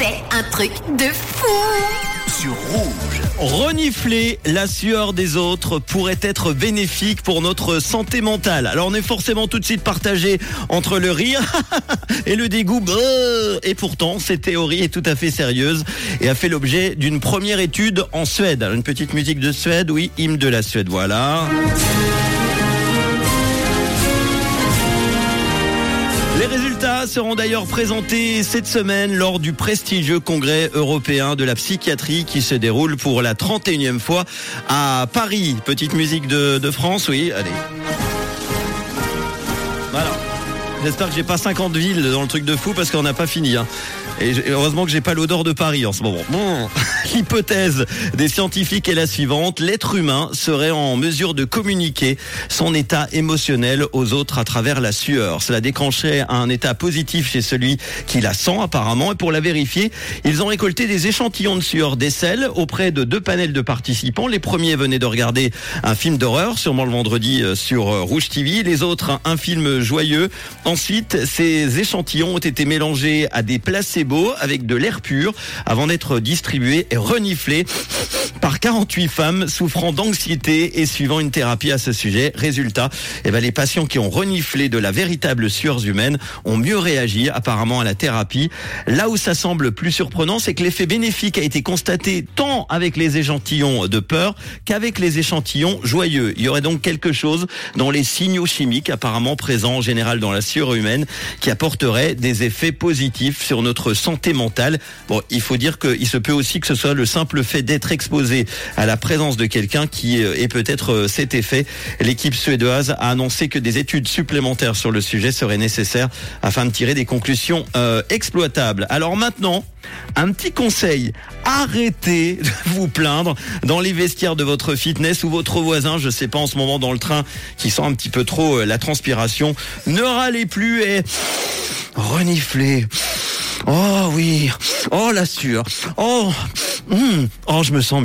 C'est un truc de fou sur rouge. Renifler la sueur des autres pourrait être bénéfique pour notre santé mentale. Alors on est forcément tout de suite partagé entre le rire et le dégoût. Et pourtant, cette théorie est tout à fait sérieuse et a fait l'objet d'une première étude en Suède. Une petite musique de Suède, oui, hymne de la Suède, voilà. Résultats seront d'ailleurs présentés cette semaine lors du prestigieux congrès européen de la psychiatrie qui se déroule pour la 31e fois à Paris. Petite musique de, France, oui, allez. Voilà. J'espère que j'ai pas 50 villes dans le truc de fou parce qu'on n'a pas fini. Hein. Et heureusement que j'ai pas l'odeur de Paris en ce moment. l'hypothèse des scientifiques est la suivante l'être humain serait en mesure de communiquer son état émotionnel aux autres à travers la sueur. Cela déclencherait un état positif chez celui qui la sent apparemment. Et pour la vérifier, ils ont récolté des échantillons de sueur d'aisselle auprès de deux panels de participants. Les premiers venaient de regarder un film d'horreur, sûrement le vendredi euh, sur euh, Rouge TV. Les autres, un film joyeux. Ensuite, ces échantillons ont été mélangés à des placebos avec de l'air pur avant d'être distribué et reniflé par 48 femmes souffrant d'anxiété et suivant une thérapie à ce sujet. Résultat, eh ben, les patients qui ont reniflé de la véritable sueur humaine ont mieux réagi apparemment à la thérapie. Là où ça semble plus surprenant, c'est que l'effet bénéfique a été constaté tant avec les échantillons de peur qu'avec les échantillons joyeux. Il y aurait donc quelque chose dans les signaux chimiques apparemment présents en général dans la sueur humaine qui apporterait des effets positifs sur notre santé mentale. Bon, il faut dire qu'il se peut aussi que ce soit le simple fait d'être exposé à la présence de quelqu'un qui euh, est peut-être euh, cet effet. L'équipe suédoise a annoncé que des études supplémentaires sur le sujet seraient nécessaires afin de tirer des conclusions euh, exploitables. Alors maintenant, un petit conseil, arrêtez de vous plaindre dans les vestiaires de votre fitness ou votre voisin, je sais pas en ce moment dans le train, qui sent un petit peu trop la transpiration. Ne râlez plus et reniflez. Oh oui. Oh la sueur. Oh, hmm. oh je me sens